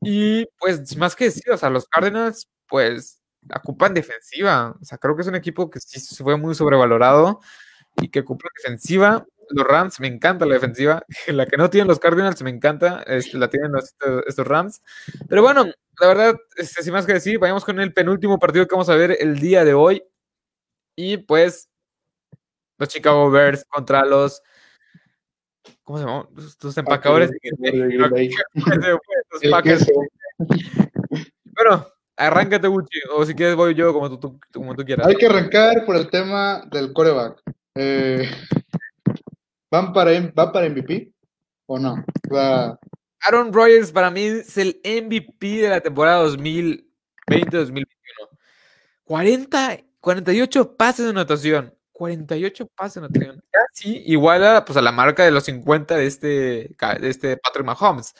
Y pues más que decir, o sea, los Cardinals, pues ocupan defensiva, o sea, creo que es un equipo que sí fue muy sobrevalorado y que ocupa defensiva. Los Rams, me encanta la defensiva. [LAUGHS] La que no tienen los Cardinals, me encanta. Este, la tienen estos, Rams. Pero bueno, la verdad, este, sin más que decir, vayamos con el penúltimo partido que vamos a ver el día de hoy. Y pues los Chicago Bears contra los ¿cómo se llama? Tus empacadores. [LAUGHS] [LAUGHS] bueno, arráncate, Gucci, o si quieres voy yo como tú, como tú quieras. Hay que arrancar por el tema del coreback. Eh, ¿van, para, ¿Va para MVP o no? Aaron Rodgers para mí es el MVP de la temporada 2020-2021. 40, 48 pases de anotación. 48 pases de anotación. Casi igual a, pues, a la marca de los 50 de este, de este Patrick Mahomes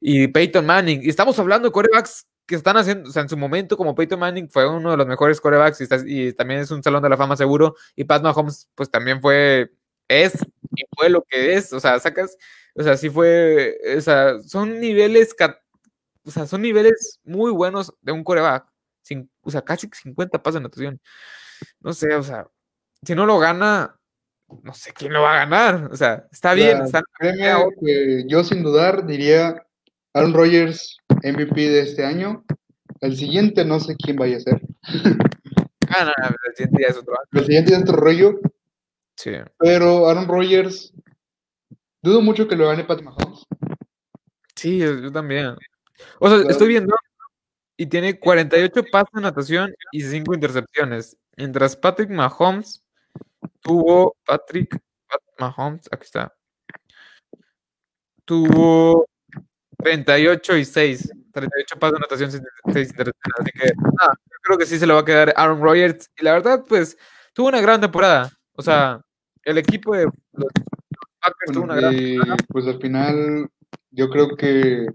y Peyton Manning. Y estamos hablando de corebacks que están haciendo, o sea, en su momento, como Peyton Manning fue uno de los mejores corebacks y, también es un salón de la fama seguro. Y Pat Mahomes, pues también fue, es y fue lo que es. O sea, sacas, o sea, sí fue, o sea, son niveles, o sea, son niveles muy buenos de un coreback. Sin, o sea, casi 50 pasos de anotación. No sé, o sea, si no lo gana, no sé quién lo va a ganar. O sea, está bien. Está que yo sin dudar diría Aaron Rodgers MVP de este año. El siguiente no sé quién vaya a ser. [LAUGHS] Ah, no, no, el siguiente ya es otro El siguiente es otro rollo. Sí. Pero Aaron Rodgers, dudo mucho que lo gane Pat Mahomes. Sí, yo, también. O sea, estoy viendo y tiene 48 pasos de natación y 5 intercepciones. Mientras Patrick Mahomes tuvo Patrick Mahomes, aquí está. Tuvo 38 y 6. 38 pasos de anotación, 6 intercepciones. Así que ah, creo que sí se lo va a quedar Aaron Rodgers. Y la verdad, pues, tuvo una gran temporada. O sea, el equipo de los Packers tuvo una gran temporada. Pues al final, yo creo que.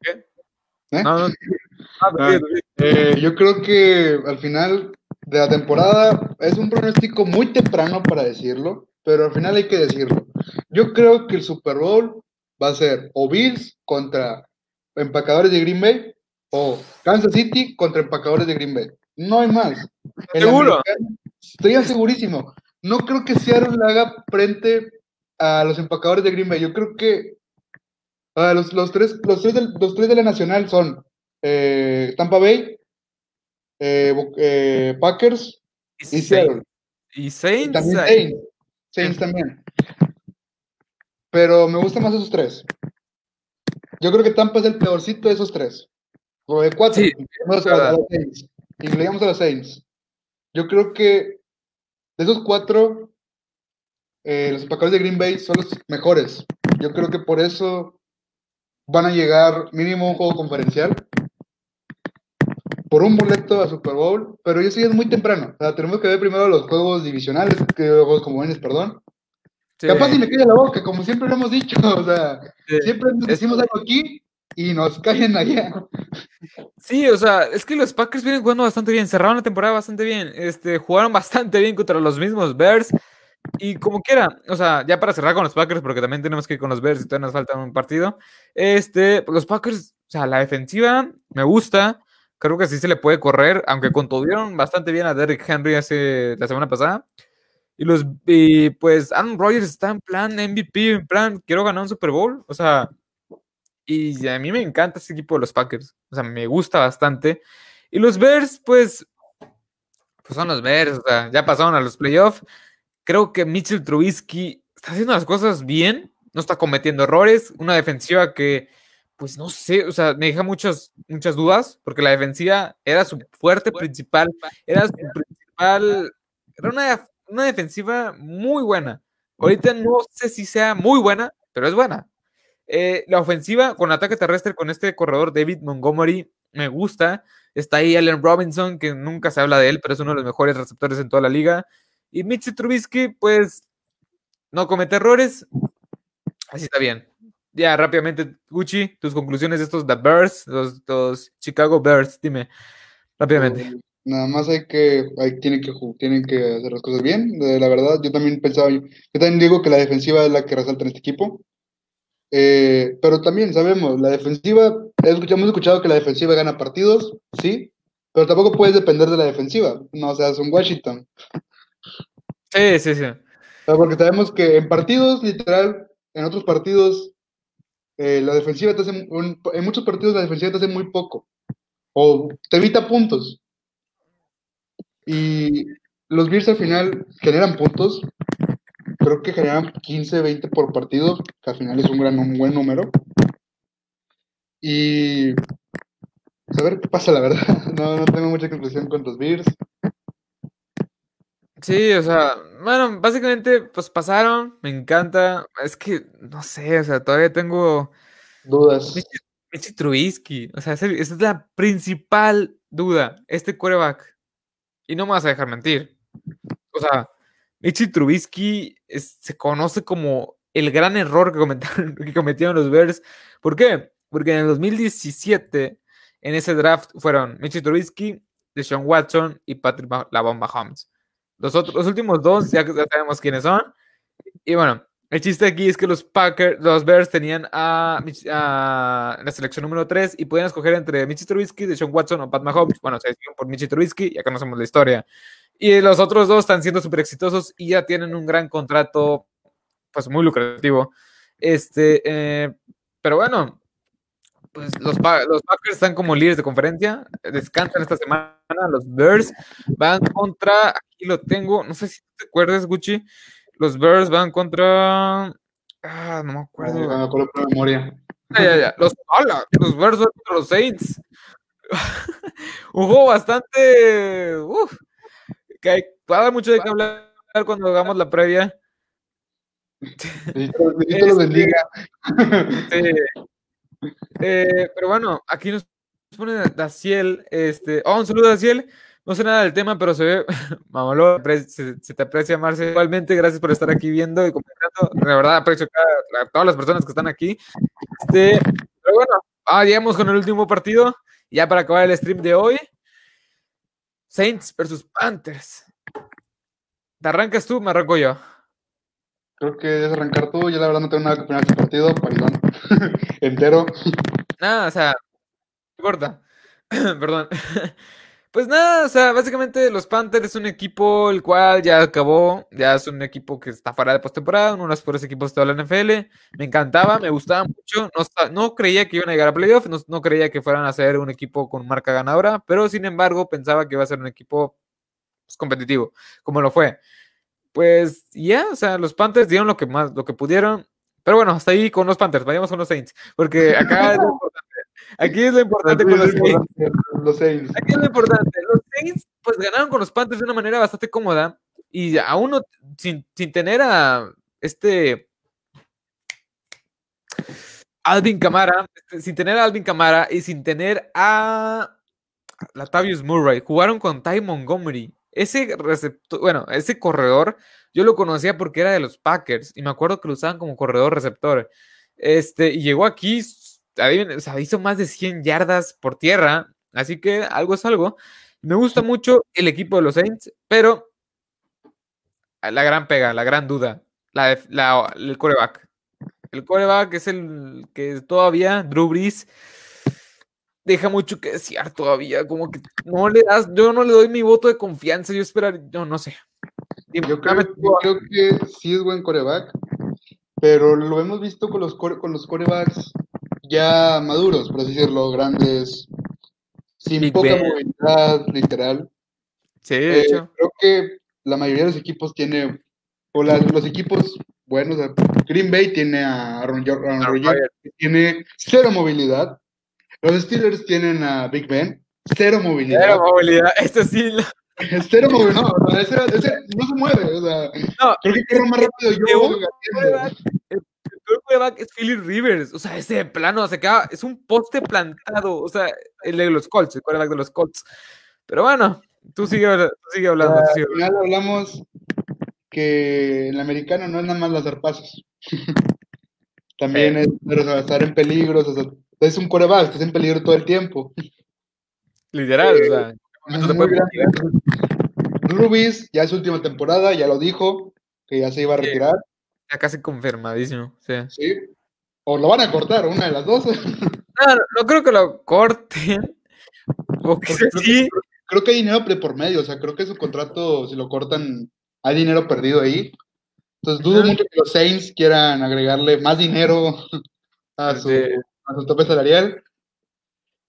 ¿Qué? ¿Eh? No, no. Ah, ah, eh, yo creo que al final de la temporada es un pronóstico muy temprano para decirlo, pero al final hay que decirlo. Yo creo que el Super Bowl va a ser o Bills contra empacadores de Green Bay o Kansas City contra empacadores de Green Bay. No hay más. ¿Seguro? Estoy segurísimo. No creo que Seattle le haga frente a los empacadores de Green Bay. Yo creo que los, los, tres, los, tres de, los tres de la Nacional son eh, Tampa Bay, eh, eh, Packers y, Seattle. Y Saints. también Saints. Saints también. Pero me gustan más esos tres. Yo creo que Tampa es el peorcito de esos tres. O de cuatro. Sí, los Saints. Incluimos a los Saints. Yo creo que de esos cuatro, los empacadores de Green Bay son los mejores. Yo creo que por eso van a llegar mínimo un juego conferencial por un boleto a Super Bowl, pero eso ya es muy temprano. O sea, tenemos que ver primero los juegos divisionales, que los juegos comunes, perdón. Capaz si me queda la boca, como siempre lo hemos dicho. [LAUGHS] O sea, siempre decimos algo aquí y nos caen allá. Sí, o sea, es que los Packers vienen jugando bastante bien, cerraron la temporada bastante bien, este, jugaron bastante bien contra los mismos Bears. Y como quiera, o sea, ya para cerrar con los Packers, porque también tenemos que ir con los Bears y todavía nos falta un partido. Este, los Packers, o sea, la defensiva me gusta. Creo que sí se le puede correr, aunque contuvieron bastante bien a Derrick Henry hace, la semana pasada. Y los pues Aaron Rodgers está en plan MVP, en plan quiero ganar un Super Bowl. O sea, y a mí me encanta este equipo de los Packers. O sea, me gusta bastante. Y los Bears, pues, pues son los Bears. O sea, ya pasaron a los playoffs. Creo que Mitchell Trubisky está haciendo las cosas bien. No está cometiendo errores. Una defensiva que pues no sé, o sea, me deja muchas, muchas dudas, porque la defensiva era su fuerte principal, era su principal, era una, una defensiva muy buena. Ahorita no sé si sea muy buena, pero es buena. Eh, la ofensiva con ataque terrestre con este corredor David Montgomery me gusta. Está ahí Allen Robinson, que nunca se habla de él, pero es uno de los mejores receptores en toda la liga. Y Mitch Trubisky, pues, no comete errores. Así está bien ya rápidamente, Gucci, tus conclusiones de estos The Bears, los, Chicago Bears, dime rápidamente. Nada más hay que, hay, tienen que tienen que hacer las cosas bien. la verdad, yo también pensaba, yo también digo que la defensiva es la que resalta en este equipo. Eh, pero también sabemos, la defensiva, hemos escuchado que la defensiva gana partidos, sí, pero tampoco puedes depender de la defensiva. No, o sea, es un Washington. Sí, sí, sí. porque sabemos que en partidos, literal, en otros partidos, eh, la defensiva te hace, en muchos partidos la defensiva te hace muy poco, o te evita puntos. Y los Bears al final generan puntos. Creo que generan 15, 20 por partido, que al final es un, gran, un buen número. Y pues, a ver qué pasa, la verdad. [LAUGHS] No, no tengo mucha conclusión con los Bears. Sí, o sea, bueno, básicamente, pues pasaron, me encanta. Es que, no sé, o sea, todavía tengo dudas. Michi Trubisky, o sea, esa es la principal duda, este quarterback. Y no me vas a dejar mentir. O sea, Michi Trubisky se conoce como el gran error que, [LAUGHS] que cometieron los Bears. ¿Por qué? Porque en el 2017, en ese draft, fueron Michi Trubisky, Deshaun Watson y Patrick La Bomba Holmes. Los, otros, los últimos dos ya, sabemos quiénes son. Y bueno, el chiste aquí es que los Packers, los Bears tenían a, la selección número 3 y podían escoger entre Mitchie Trubisky, Deshaun Watson o Pat Mahomes. Bueno, se decidieron por Mitchie Trubisky, ya conocemos la historia. Y los otros dos están siendo súper exitosos y ya tienen un gran contrato, pues muy lucrativo. Este, eh, pero bueno, pues los, los, Packers están como líderes de conferencia, descansan esta semana, los Bears van contra, aquí lo tengo, no sé si te acuerdas, Gucci, los Bears van contra, ah, no me acuerdo. me acuerdo por memoria. Ya, ya, Los, los Bears van contra los Saints. [LAUGHS] un juego bastante, uf, que hay, va a dar mucho de qué hablar cuando hagamos la previa. Dios los bendiga. Eh, pero bueno, aquí nos pone Daciel. Este, oh, un saludo, Daciel. No sé nada del tema, pero se ve, [LAUGHS] mamalo, se, se, te aprecia, Marce. Igualmente, gracias por estar aquí viendo y comentando. De verdad, aprecio a, todas las personas que están aquí. Este, pero bueno, ah, llegamos con el último partido. Ya para acabar el stream de hoy. Saints versus Panthers. ¿Te arrancas tú? Me arranco yo. Creo que debes arrancar tú. Yo la verdad no tengo nada que opinar de este partido, perdón. [LAUGHS] Entero. Nada, o sea, no importa. [CLEARS THROAT] perdón. [LAUGHS] Pues nada, o sea, básicamente los Panthers es un equipo el cual ya acabó, ya es un equipo que está fuera de postemporada, uno de los peores equipos de toda la NFL. Me encantaba, me gustaba mucho. No, no creía que iban a llegar a playoff, no, no, creía que fueran a ser un equipo con marca ganadora, pero sin embargo pensaba que iba a ser un equipo pues, competitivo, como lo fue pues ya, o sea, los Panthers dieron lo que más, lo que pudieron. Pero bueno, hasta ahí con los Panthers, vayamos con los Saints, porque acá. [LAUGHS] Aquí es lo importante con los Saints. Aquí es lo importante. Los Saints, pues ganaron con los Panthers de una manera bastante cómoda y aún no, sin, sin tener a este Alvin Camara, este, sin tener a Alvin Camara y sin tener a Latavius Murray, jugaron con Ty Montgomery ese receptor, bueno, ese corredor, yo lo conocía porque era de los Packers y me acuerdo que lo usaban como corredor receptor. Este, y llegó aquí, o sea, hizo más de 100 yardas por tierra, así que algo es algo. Me gusta mucho el equipo de los Saints, pero la gran pega, la gran duda, la, la el coreback. El coreback es el que todavía, Drew Brees, deja mucho que desear todavía, como que no le das, yo no le doy mi voto de confianza, yo esperar, yo no sé. Yo creo, que sí es buen coreback, pero lo hemos visto con los, con los corebacks ya maduros, por así decirlo, grandes, sin poca movilidad, literal. Sí, de eh, hecho. Creo que la mayoría de los equipos tiene, o los equipos buenos, Green Bay tiene a Aaron, Rodgers, tiene cero movilidad, los Steelers tienen a Big Ben, cero movilidad. Cero movilidad, [LAUGHS] este sí. Cero movilidad, no, ese, ese, no se mueve, o sea, no, creo que corre más rápido yo. El quarterback es Philip Rivers, o sea, ese plano se queda, es un poste plantado, o sea, el de los Colts, el quarterback de los Colts. Pero bueno, tú sigue, sigue hablando. al final hablamos que el americano no es nada más lanzar pasos. [LAUGHS] También es estar en peligro, o sea, es un coreback, estás en peligro todo el tiempo. Literal, o sea. Rubis, ya es última temporada, ya lo dijo, que ya se iba a retirar. Ya casi confirmadísimo, sí. Sí. O lo van a cortar, una de las dos. [LAUGHS] No, no creo que lo corten. sí. Creo, que hay dinero por medio, o sea, creo que su contrato, si lo cortan, hay dinero perdido ahí. Entonces dudo mucho que los Saints quieran agregarle más dinero [LAUGHS] a su, a su tope salarial.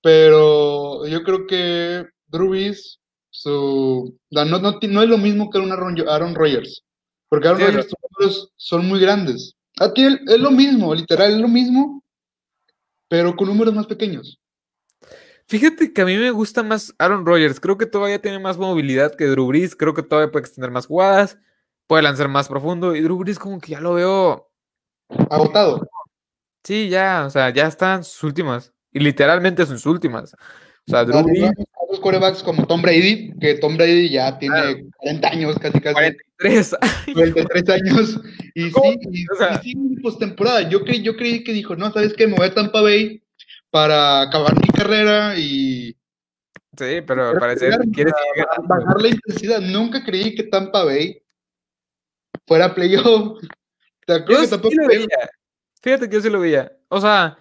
Pero yo creo que Drubis su... No, no, no es lo mismo que un Aaron, Aaron Rodgers, porque Aaron Rodgers sus números son muy grandes. Aquí es lo mismo, literal, es lo mismo, pero con números más pequeños. Fíjate que a mí me gusta más Aaron Rodgers. Creo que todavía tiene más movilidad que Drew Brees. Creo que todavía puede extender más jugadas, puede lanzar más profundo. Y Drew Brees como que ya lo veo agotado. Sí, ya, o sea, ya están sus últimas. Y literalmente sus últimas. O sea, Drew Brees. Los quarterbacks como Tom Brady, que Tom Brady ya tiene 40 años, casi casi. 43 años. 43 años. Y sí, y, o sea, y sí, postemporada. Yo, creí, yo creí que dijo, no, ¿sabes qué? Me voy a Tampa Bay para acabar mi carrera y. Sí, pero al parecer quiere bajar la intensidad. Nunca creí que Tampa Bay fuera playoff. Yo que tampoco sí lo veía. Fíjate que yo sí lo veía. O sea,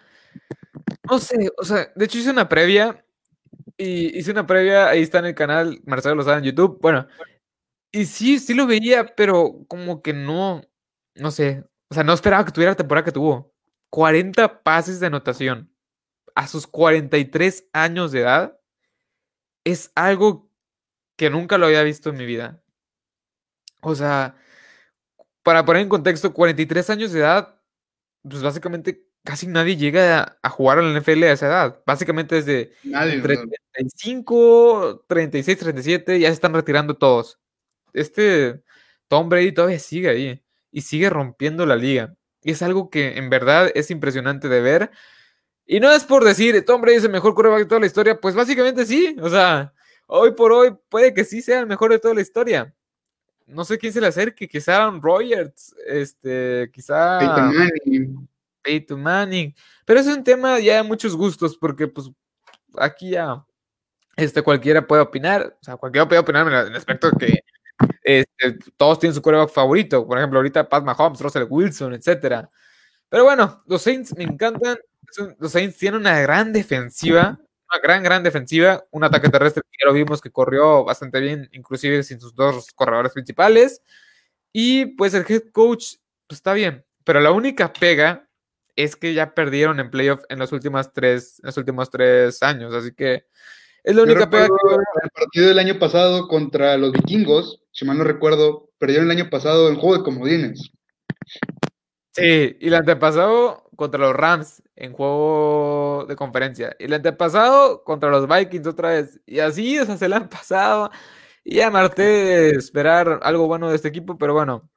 no sé, o sea, de hecho hice una previa y hice una previa, ahí está en el canal, Marcelo lo sabe en YouTube. Bueno, y sí, sí lo veía, pero como que no, no sé, o sea, no esperaba que tuviera la temporada que tuvo. 40 pases de anotación a sus 43 años de edad es algo que nunca lo había visto en mi vida. O sea, para poner en contexto, 43 años de edad, pues básicamente casi nadie llega a, jugar en la NFL a esa edad. Básicamente desde 35, 36, 37, ya se están retirando todos. Este Tom Brady todavía sigue ahí y sigue rompiendo la liga. Y es algo que en verdad es impresionante de ver. Y no es por decir, Tom Brady es el mejor quarterback de toda la historia, pues básicamente sí. O sea, hoy por hoy puede que sí sea el mejor de toda la historia. No sé quién se le acerque, quizá Aaron Rodgers, este, quizá Peyton Manning. Peyton Manning. Pero es un tema ya de muchos gustos, porque pues aquí ya este, cualquiera puede opinar, o sea, cualquiera puede opinar en el aspecto que este, todos tienen su quarterback favorito. Por ejemplo, ahorita Pat Mahomes, Russell Wilson, etcétera. Pero bueno, los Saints me encantan los Saints tienen una gran defensiva, una gran, gran defensiva, un ataque terrestre que ya lo vimos que corrió bastante bien, inclusive sin sus dos corredores principales. Y pues el head coach pues, está bien, pero la única pega es que ya perdieron en playoff en los últimos tres, en los últimos tres años, así que es la única pega que... El partido del año pasado contra los vikingos, si mal no recuerdo, perdieron el año pasado en juego de comodines. Sí, y el antepasado contra los Rams en juego de conferencia. Y el antepasado contra los Vikings otra vez. Y así, o sea, se le han pasado. Y ya Marte esperar algo bueno de este equipo, pero bueno,